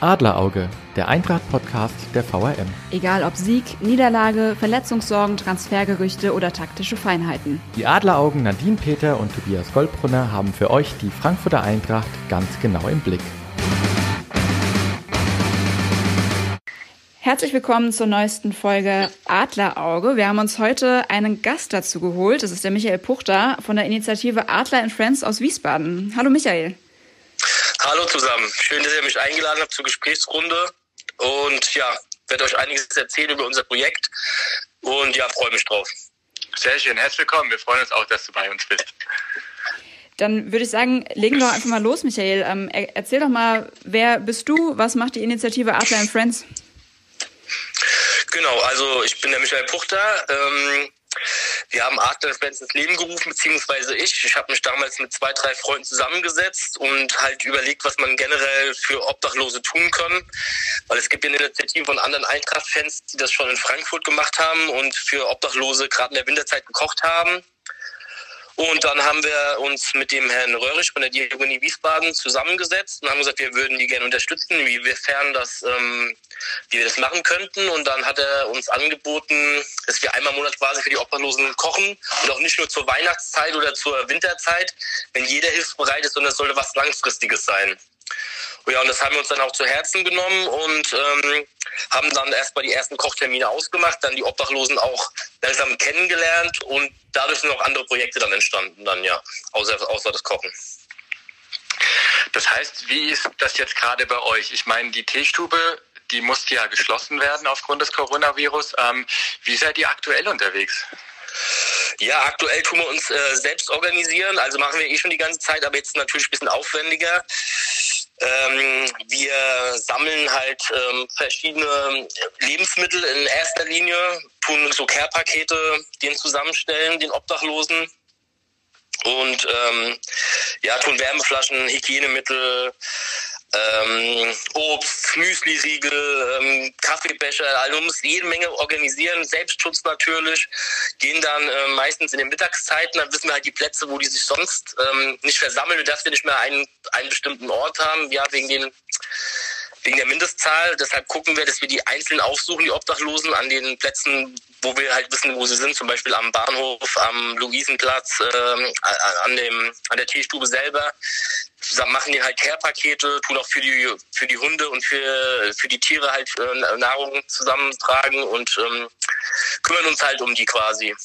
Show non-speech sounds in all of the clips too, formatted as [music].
Adlerauge, der Eintracht-Podcast der VRM. Egal ob Sieg, Niederlage, Verletzungssorgen, Transfergerüchte oder taktische Feinheiten. Die Adleraugen Nadine Peter und Tobias Goldbrunner haben für euch die Frankfurter Eintracht ganz genau im Blick. Herzlich willkommen zur neuesten Folge Adlerauge. Wir haben uns heute einen Gast dazu geholt. Das ist der Michael Puchter von der Initiative Adler and Friends aus Wiesbaden. Hallo Michael. Hallo zusammen. Schön, dass ihr mich eingeladen habt zur Gesprächsrunde. Und ja, werde euch einiges erzählen über unser Projekt. Und ja, freue mich drauf. Sehr schön. Herzlich willkommen. Wir freuen uns auch, dass du bei uns bist. Dann würde ich sagen, legen wir einfach mal los, Michael. Ähm, erzähl doch mal, wer bist du? Was macht die Initiative Adler and Friends? Genau, also ich bin der Michael Puchter. Ähm, wir haben Adlerfans ins Leben gerufen, beziehungsweise ich. Ich habe mich damals mit zwei, drei Freunden zusammengesetzt und halt überlegt, was man generell für Obdachlose tun kann. Weil es gibt ja eine Initiative von anderen Eintracht-Fans, die das schon in Frankfurt gemacht haben und für Obdachlose gerade in der Winterzeit gekocht haben. Und dann haben wir uns mit dem Herrn Röhrisch von der Diakonie Wiesbaden zusammengesetzt und haben gesagt, wir würden die gerne unterstützen, inwiefern das, ähm, wie wir das machen könnten. Und dann hat er uns angeboten, dass wir einmal im Monat quasi für die Obdachlosen kochen und auch nicht nur zur Weihnachtszeit oder zur Winterzeit, wenn jeder hilfsbereit ist, sondern es sollte was Langfristiges sein. Ja, und das haben wir uns dann auch zu Herzen genommen und ähm, haben dann erstmal die ersten Kochtermine ausgemacht, dann die Obdachlosen auch langsam kennengelernt und dadurch sind auch andere Projekte dann entstanden, dann ja, außer, außer das Kochen. Das heißt, wie ist das jetzt gerade bei euch? Ich meine, die Teestube, die musste ja geschlossen werden aufgrund des Coronavirus. Ähm, wie seid ihr aktuell unterwegs? Ja, aktuell tun wir uns äh, selbst organisieren. Also machen wir eh schon die ganze Zeit, aber jetzt natürlich ein bisschen aufwendiger. Ähm, wir sammeln halt ähm, verschiedene Lebensmittel in erster Linie, tun so Care-Pakete, den zusammenstellen, den Obdachlosen. Und ähm, ja, tun Wärmeflaschen, Hygienemittel, ähm, Obst, Müsli-Riegel, ähm, Kaffeebecher, also man muss jede Menge organisieren, Selbstschutz natürlich, gehen dann äh, meistens in den Mittagszeiten, dann wissen wir halt die Plätze, wo die sich sonst ähm, nicht versammeln, dass wir nicht mehr einen, einen bestimmten Ort haben, ja, wegen den wegen der Mindestzahl. Deshalb gucken wir, dass wir die einzeln aufsuchen, die Obdachlosen, an den Plätzen, wo wir halt wissen, wo sie sind, zum Beispiel am Bahnhof, am Luisenplatz, äh, an, dem, an der Teestube selber. Zusammen machen die halt Care-Pakete, tun auch für die, für die Hunde und für, für die Tiere halt äh, Nahrung zusammentragen und ähm, kümmern uns halt um die quasi.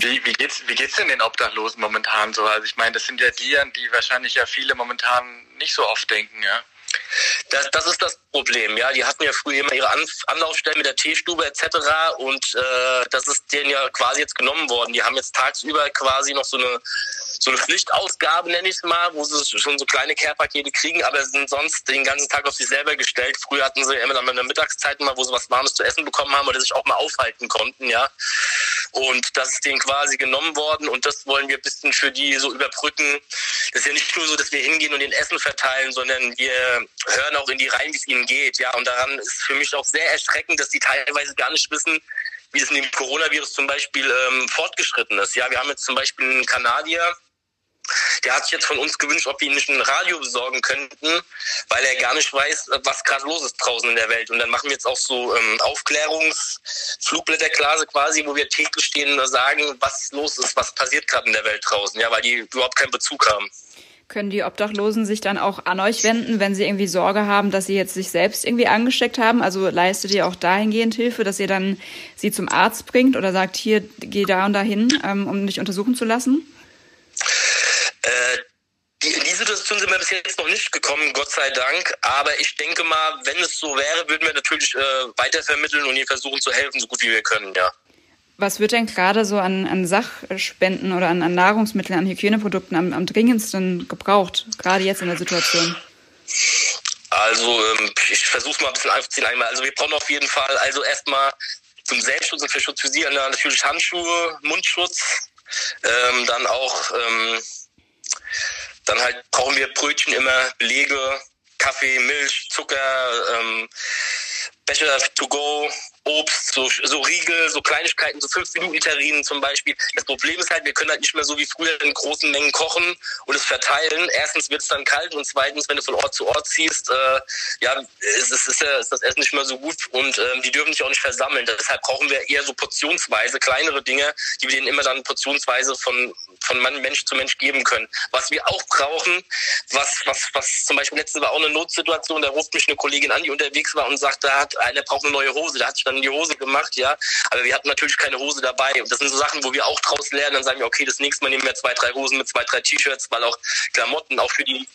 Wie, wie, geht's, wie geht's denn den Obdachlosen momentan so? Also ich meine, das sind ja die, an die wahrscheinlich ja viele momentan nicht so oft denken, ja? Das, das ist das Problem, ja. Die hatten ja früher immer ihre Anlaufstellen mit der Teestube etc. Und äh, das ist denen ja quasi jetzt genommen worden. Die haben jetzt tagsüber quasi noch so eine so eine Pflichtausgabe, nenne ich es mal, wo sie schon so kleine Care-Pakete kriegen, aber sind sonst den ganzen Tag auf sich selber gestellt. Früher hatten sie immer dann in der Mittagszeit mal, wo sie was Warmes zu essen bekommen haben oder sich auch mal aufhalten konnten, ja. Und das ist denen quasi genommen worden und das wollen wir ein bisschen für die so überbrücken. Das ist ja nicht nur so, dass wir hingehen und den Essen verteilen, sondern wir hören auch in die rein, wie es ihnen geht, ja. Und daran ist für mich auch sehr erschreckend, dass die teilweise gar nicht wissen, wie das in dem Coronavirus zum Beispiel ähm, fortgeschritten ist. Ja, wir haben jetzt zum Beispiel einen Kanadier, der hat sich jetzt von uns gewünscht, ob wir ihm nicht ein Radio besorgen könnten, weil er gar nicht weiß, was gerade los ist draußen in der Welt. Und dann machen wir jetzt auch so ähm, Aufklärungsflugblätterklase quasi, wo wir täglich stehen und sagen, was los ist, was passiert gerade in der Welt draußen, ja, weil die überhaupt keinen Bezug haben. Können die Obdachlosen sich dann auch an euch wenden, wenn sie irgendwie Sorge haben, dass sie jetzt sich selbst irgendwie angesteckt haben? Also leistet ihr auch dahingehend Hilfe, dass ihr dann sie zum Arzt bringt oder sagt, hier, geh da und dahin, ähm, um dich untersuchen zu lassen? Äh, die, in die Situation sind wir bis jetzt noch nicht gekommen, Gott sei Dank. Aber ich denke mal, wenn es so wäre, würden wir natürlich äh, weitervermitteln und ihnen versuchen zu helfen, so gut wie wir können, ja. Was wird denn gerade so an, an Sachspenden oder an, an Nahrungsmitteln, an Hygieneprodukten am, am dringendsten gebraucht, gerade jetzt in der Situation? Also ähm, ich versuche mal ein bisschen aufzuziehen einmal. Also wir brauchen auf jeden Fall also erstmal zum Selbstschutz und für Schutz für Sie natürlich Handschuhe, Mundschutz, ähm, dann auch ähm, dann halt brauchen wir Brötchen immer, Belege, Kaffee, Milch, Zucker, ähm, Becher to go, Obst, so, so Riegel, so Kleinigkeiten, so 5-Minuten-Terrinen zum Beispiel. Das Problem ist halt, wir können halt nicht mehr so wie früher in großen Mengen kochen und es verteilen. Erstens wird es dann kalt und zweitens, wenn du von Ort zu Ort ziehst, äh, ja, ist, ist, ist, ist das Essen nicht mehr so gut und ähm, die dürfen sich auch nicht versammeln. Deshalb brauchen wir eher so portionsweise, kleinere Dinge, die wir denen immer dann portionsweise von, von Mensch zu Mensch geben können. Was wir auch brauchen, was, was, was zum Beispiel letztens war auch eine Notsituation, da ruft mich eine Kollegin an, die unterwegs war und sagt, da hat einer braucht eine neue Hose, da hat sich dann die Hose gemacht, ja. Aber wir hatten natürlich keine Hose dabei. Und das sind so Sachen, wo wir auch draus lernen, dann sagen wir, okay, das nächste Mal nehmen wir zwei, drei Hosen mit zwei, drei T-Shirts, weil auch Klamotten, auch für die,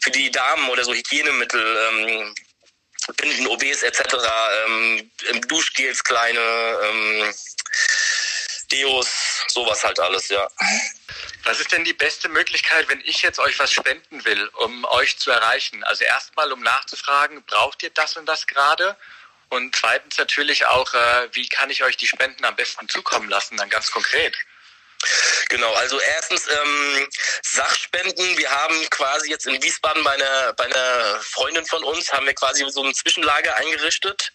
für die Damen oder so Hygienemittel, ähm, Binden, OBs etc., ähm, Duschgels, kleine, ähm, Deos, sowas halt alles, ja. Was ist denn die beste Möglichkeit, wenn ich jetzt euch was spenden will, um euch zu erreichen? Also erstmal, um nachzufragen, braucht ihr das und das gerade? Und zweitens natürlich auch, äh, wie kann ich euch die Spenden am besten zukommen lassen, dann ganz konkret? Genau, also erstens ähm, Sachspenden. Wir haben quasi jetzt in Wiesbaden bei einer, bei einer Freundin von uns, haben wir quasi so ein Zwischenlager eingerichtet.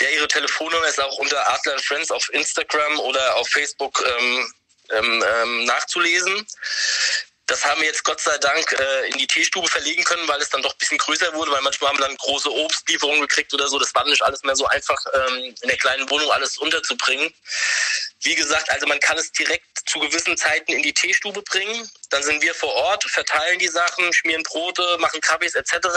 Der ihre Telefonnummer ist auch unter Adler Friends auf Instagram oder auf Facebook ähm, ähm, ähm, nachzulesen. Das haben wir jetzt Gott sei Dank äh, in die Teestube verlegen können, weil es dann doch ein bisschen größer wurde, weil manchmal haben wir dann große Obstlieferungen gekriegt oder so. Das war nicht alles mehr so einfach, ähm, in der kleinen Wohnung alles unterzubringen. Wie gesagt, also man kann es direkt zu gewissen Zeiten in die Teestube bringen. Dann sind wir vor Ort, verteilen die Sachen, schmieren Brote, machen Kaffees etc.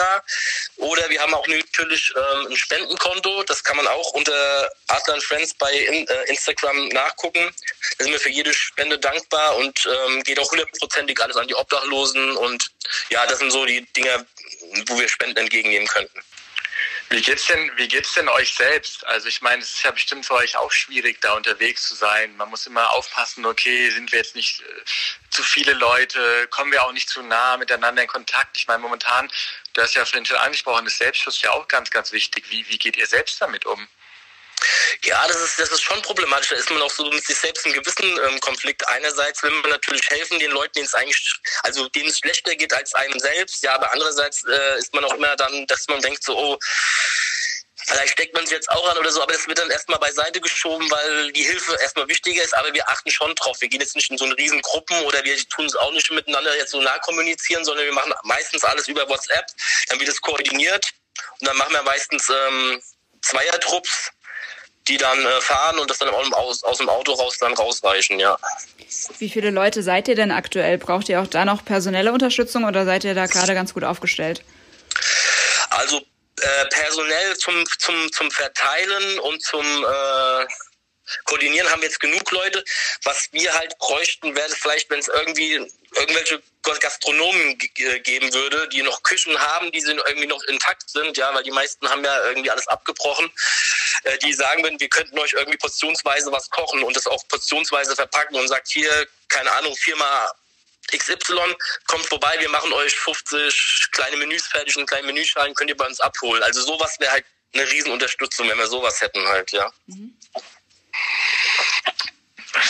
Oder wir haben auch natürlich ähm, ein Spendenkonto. Das kann man auch unter Adler Friends bei in, äh, Instagram nachgucken. Da sind wir für jede Spende dankbar und ähm, geht auch hundertprozentig alles an die Obdachlosen. Und ja, das sind so die Dinge, wo wir Spenden entgegennehmen könnten. Wie geht's denn, wie geht's denn euch selbst? Also ich meine, es ist ja bestimmt für euch auch schwierig, da unterwegs zu sein. Man muss immer aufpassen, okay, sind wir jetzt nicht äh, zu viele Leute, kommen wir auch nicht zu nah miteinander in Kontakt. Ich meine, momentan, du hast ja vorhin schon angesprochen, ist Selbstschutz ja auch ganz, ganz wichtig. Wie, wie geht ihr selbst damit um? Ja, das ist, das ist schon problematisch. Da ist man auch so mit sich selbst in gewissen ähm, Konflikt. Einerseits will man natürlich helfen den Leuten, denen es eigentlich, also denen es schlechter geht als einem selbst. Ja, aber andererseits äh, ist man auch immer dann, dass man denkt so, oh, Vielleicht steckt man sich jetzt auch an oder so, aber das wird dann erstmal beiseite geschoben, weil die Hilfe erstmal wichtiger ist, aber wir achten schon drauf. Wir gehen jetzt nicht in so eine riesen Gruppen oder wir tun es auch nicht miteinander jetzt so nah kommunizieren, sondern wir machen meistens alles über WhatsApp, dann wird es koordiniert und dann machen wir meistens ähm, Zweiertrupps, die dann äh, fahren und das dann aus, aus dem Auto raus dann rausreichen, ja. Wie viele Leute seid ihr denn aktuell? Braucht ihr auch da noch personelle Unterstützung oder seid ihr da gerade ganz gut aufgestellt? Also äh, personell zum, zum, zum Verteilen und zum äh, Koordinieren haben jetzt genug Leute. Was wir halt bräuchten, wäre vielleicht, wenn es irgendwie irgendwelche Gastronomen geben würde, die noch Küchen haben, die sind irgendwie noch intakt sind, ja, weil die meisten haben ja irgendwie alles abgebrochen, äh, die sagen würden, wir könnten euch irgendwie portionsweise was kochen und das auch portionsweise verpacken und sagt hier, keine Ahnung, Firma XY, kommt vorbei, wir machen euch 50 kleine Menüs fertig und kleine Menüschalen könnt ihr bei uns abholen. Also sowas wäre halt eine Riesenunterstützung, wenn wir sowas hätten halt, ja. Mhm.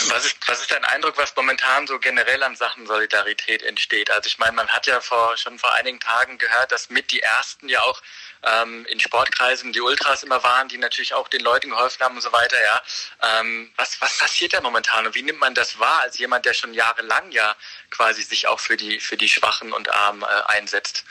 Was ist, was ist dein Eindruck, was momentan so generell an Sachen Solidarität entsteht? Also ich meine, man hat ja vor, schon vor einigen Tagen gehört, dass mit die Ersten ja auch ähm, in Sportkreisen die Ultras immer waren, die natürlich auch den Leuten geholfen haben und so weiter. Ja, ähm, was, was passiert da momentan und wie nimmt man das wahr als jemand, der schon jahrelang ja quasi sich auch für die, für die Schwachen und Armen äh, einsetzt?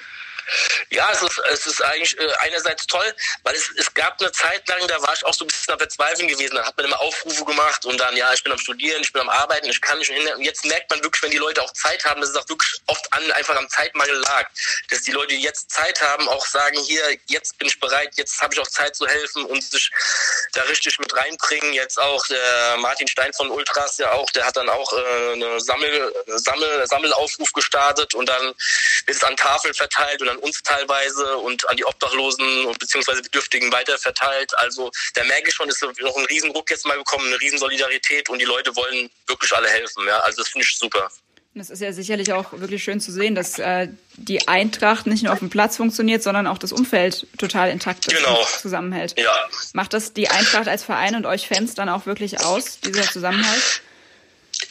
Ja, es ist, es ist eigentlich äh, einerseits toll, weil es, es gab eine Zeit lang, da war ich auch so ein bisschen am Verzweifeln gewesen. Da hat man immer Aufrufe gemacht und dann, ja, ich bin am Studieren, ich bin am Arbeiten, ich kann nicht hin. Und jetzt merkt man wirklich, wenn die Leute auch Zeit haben, dass es auch wirklich oft an, einfach am Zeitmangel lag. Dass die Leute, die jetzt Zeit haben, auch sagen, hier, jetzt bin ich bereit, jetzt habe ich auch Zeit zu helfen und sich da richtig mit reinbringen. Jetzt auch der Martin Stein von Ultras, ja auch, der hat dann auch äh, eine Sammel, Sammel, Sammelaufruf gestartet und dann wird es an Tafeln verteilt und an uns teilweise und an die Obdachlosen und beziehungsweise Bedürftigen weiterverteilt. Also da merke ich schon, ist noch ein Riesenruck jetzt mal gekommen, eine Riesensolidarität und die Leute wollen wirklich alle helfen. Ja, also das finde ich super. Das ist ja sicherlich auch wirklich schön zu sehen, dass äh, die Eintracht nicht nur auf dem Platz funktioniert, sondern auch das Umfeld total intakt ist genau. und zusammenhält. Ja. Macht das die Eintracht als Verein und euch Fans dann auch wirklich aus, dieser Zusammenhalt?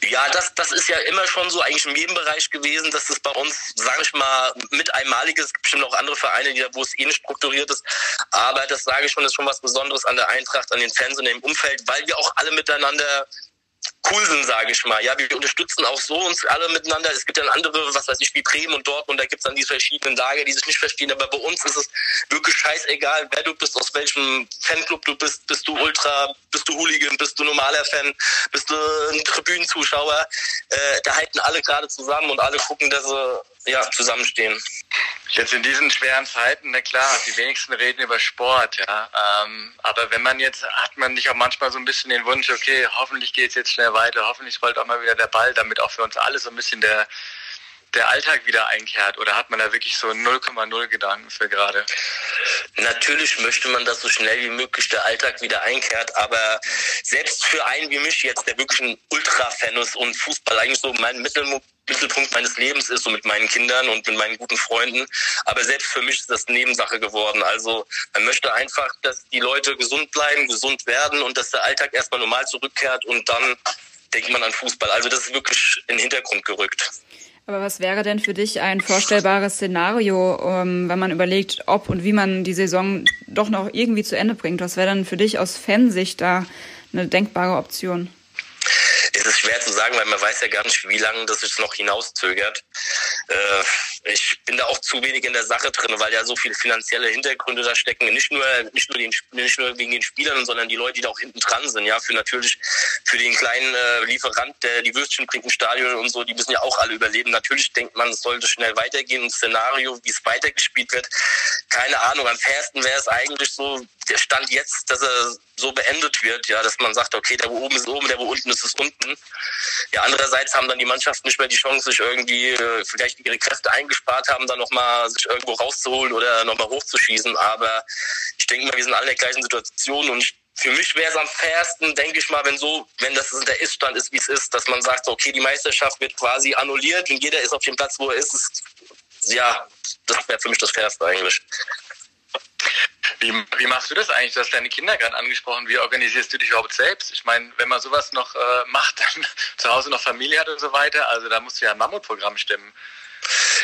Ja, das, das ist ja immer schon so eigentlich in jedem Bereich gewesen, dass das bei uns, sage ich mal, mit einmaliges, es gibt bestimmt auch andere Vereine, die, wo es ähnlich strukturiert ist, aber das sage ich schon, ist schon was Besonderes an der Eintracht, an den Fans und dem Umfeld, weil wir auch alle miteinander cool sind, sage ich mal. Ja, wir unterstützen auch so uns alle miteinander. Es gibt dann andere, was weiß ich, wie Bremen und Dortmund, da gibt es dann diese verschiedenen Lager, die sich nicht verstehen. Aber bei uns ist es wirklich scheißegal, wer du bist, aus welchem Fanclub du bist. Bist du Ultra, bist du Hooligan, bist du normaler Fan, bist du ein Tribünenzuschauer. Äh, da halten alle gerade zusammen und alle gucken, dass sie ja, zusammenstehen. Jetzt in diesen schweren Zeiten, na klar, die wenigsten reden über Sport, ja. Ähm, aber wenn man jetzt, hat man nicht auch manchmal so ein bisschen den Wunsch, okay, hoffentlich geht es jetzt schnell weiter, hoffentlich rollt auch mal wieder der Ball, damit auch für uns alle so ein bisschen der, der Alltag wieder einkehrt? Oder hat man da wirklich so 0,0 Gedanken für gerade? Natürlich möchte man, dass so schnell wie möglich der Alltag wieder einkehrt, aber selbst für einen wie mich jetzt, der wirklich ein Ultra-Fan ist und Fußball eigentlich so mein Mittelpunkt meines Lebens ist, so mit meinen Kindern und mit meinen guten Freunden. Aber selbst für mich ist das Nebensache geworden. Also man möchte einfach, dass die Leute gesund bleiben, gesund werden und dass der Alltag erstmal normal zurückkehrt und dann denkt man an Fußball. Also das ist wirklich in den Hintergrund gerückt. Aber was wäre denn für dich ein vorstellbares Szenario, ähm, wenn man überlegt, ob und wie man die Saison doch noch irgendwie zu Ende bringt? Was wäre dann für dich aus Fansicht da eine denkbare Option? Es ist schwer zu sagen, weil man weiß ja gar nicht, wie lange das jetzt noch hinauszögert. Äh, ich bin da auch zu wenig in der Sache drin, weil ja so viele finanzielle Hintergründe da stecken. Nicht nur, nicht nur, den, nicht nur wegen den Spielern, sondern die Leute, die da auch hinten dran sind. Ja, für natürlich, für den kleinen äh, Lieferant, der die Würstchen bringt im Stadion und so, die müssen ja auch alle überleben. Natürlich denkt man, es sollte schnell weitergehen. Ein Szenario, wie es weitergespielt wird, keine Ahnung. Am fairsten wäre es eigentlich so, der Stand jetzt, dass er so beendet wird, ja, dass man sagt, okay, der wo oben ist oben, der wo unten ist ist unten. Ja, andererseits haben dann die Mannschaften nicht mehr die Chance, sich irgendwie äh, vielleicht ihre Kräfte eingespart haben, dann nochmal sich irgendwo rauszuholen oder nochmal hochzuschießen. Aber ich denke mal, wir sind alle in der gleichen Situation und ich für mich wäre es am fairsten, denke ich mal, wenn so, wenn das der Iststand ist, wie es ist, dass man sagt, okay, die Meisterschaft wird quasi annulliert und jeder ist auf dem Platz, wo er ist. ja, das wäre für mich das Fairste eigentlich. Wie, wie machst du das eigentlich? Du hast deine Kinder gerade angesprochen. Wie organisierst du dich überhaupt selbst? Ich meine, wenn man sowas noch äh, [laughs] macht, dann zu Hause noch Familie hat und so weiter, also da musst du ja ein Mammutprogramm stemmen.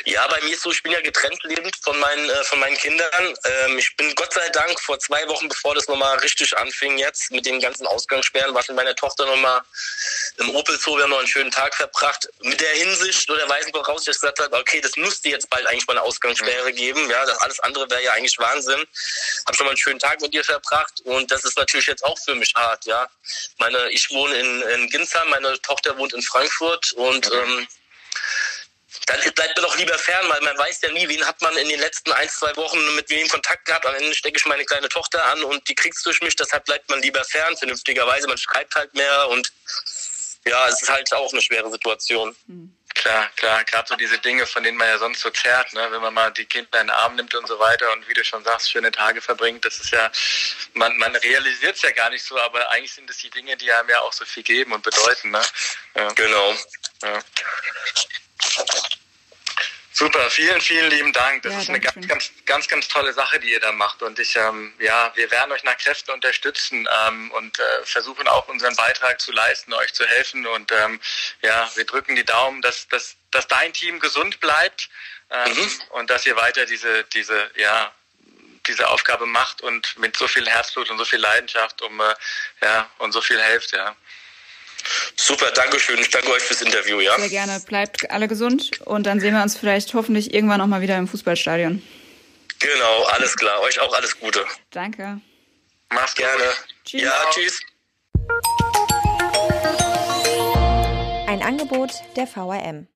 Ja, bei mir ist so, ich bin ja getrennt lebend von meinen, äh, von meinen Kindern. Ähm, ich bin Gott sei Dank vor zwei Wochen, bevor das nochmal richtig anfing jetzt mit den ganzen Ausgangssperren, war ich mit meiner Tochter nochmal im Opel Zoo, wir haben noch einen schönen Tag verbracht. Mit der Hinsicht oder weisen voraus, dass ich gesagt habe, okay, das müsste jetzt bald eigentlich mal eine Ausgangssperre geben. Ja, das alles andere wäre ja eigentlich Wahnsinn. Hab schon mal einen schönen Tag mit dir verbracht und das ist natürlich jetzt auch für mich hart, ja. Meine, ich wohne in, in Ginsheim, meine Tochter wohnt in Frankfurt und ähm, dann bleibt man doch lieber fern, weil man weiß ja nie, wen hat man in den letzten ein, zwei Wochen mit wem Kontakt gehabt. Am Ende stecke ich meine kleine Tochter an und die kriegst durch mich, deshalb bleibt man lieber fern, vernünftigerweise. Man schreibt halt mehr und ja, es ist halt auch eine schwere Situation. Mhm. Klar, klar, gerade so diese Dinge, von denen man ja sonst so zerrt, ne? wenn man mal die Kinder in den Arm nimmt und so weiter und wie du schon sagst, schöne Tage verbringt, das ist ja, man, man realisiert es ja gar nicht so, aber eigentlich sind es die Dinge, die einem ja auch so viel geben und bedeuten. Ne? Ja. Genau. Ja. Super, vielen, vielen lieben Dank. Das ja, ist eine ganz, ganz, ganz, ganz tolle Sache, die ihr da macht. Und ich, ähm, ja, wir werden euch nach Kräften unterstützen ähm, und äh, versuchen auch unseren Beitrag zu leisten, euch zu helfen. Und ähm, ja, wir drücken die Daumen, dass, dass, dass dein Team gesund bleibt ähm, mhm. und dass ihr weiter diese, diese, ja, diese Aufgabe macht und mit so viel Herzblut und so viel Leidenschaft um, äh, ja, und so viel helft, ja. Super, danke schön. Ich danke euch fürs Interview, ja? Sehr gerne. Bleibt alle gesund und dann sehen wir uns vielleicht hoffentlich irgendwann noch mal wieder im Fußballstadion. Genau, alles klar. Euch auch alles Gute. Danke. Mach's gerne. Tschüss. Ja, tschüss. Ein Angebot der VRM.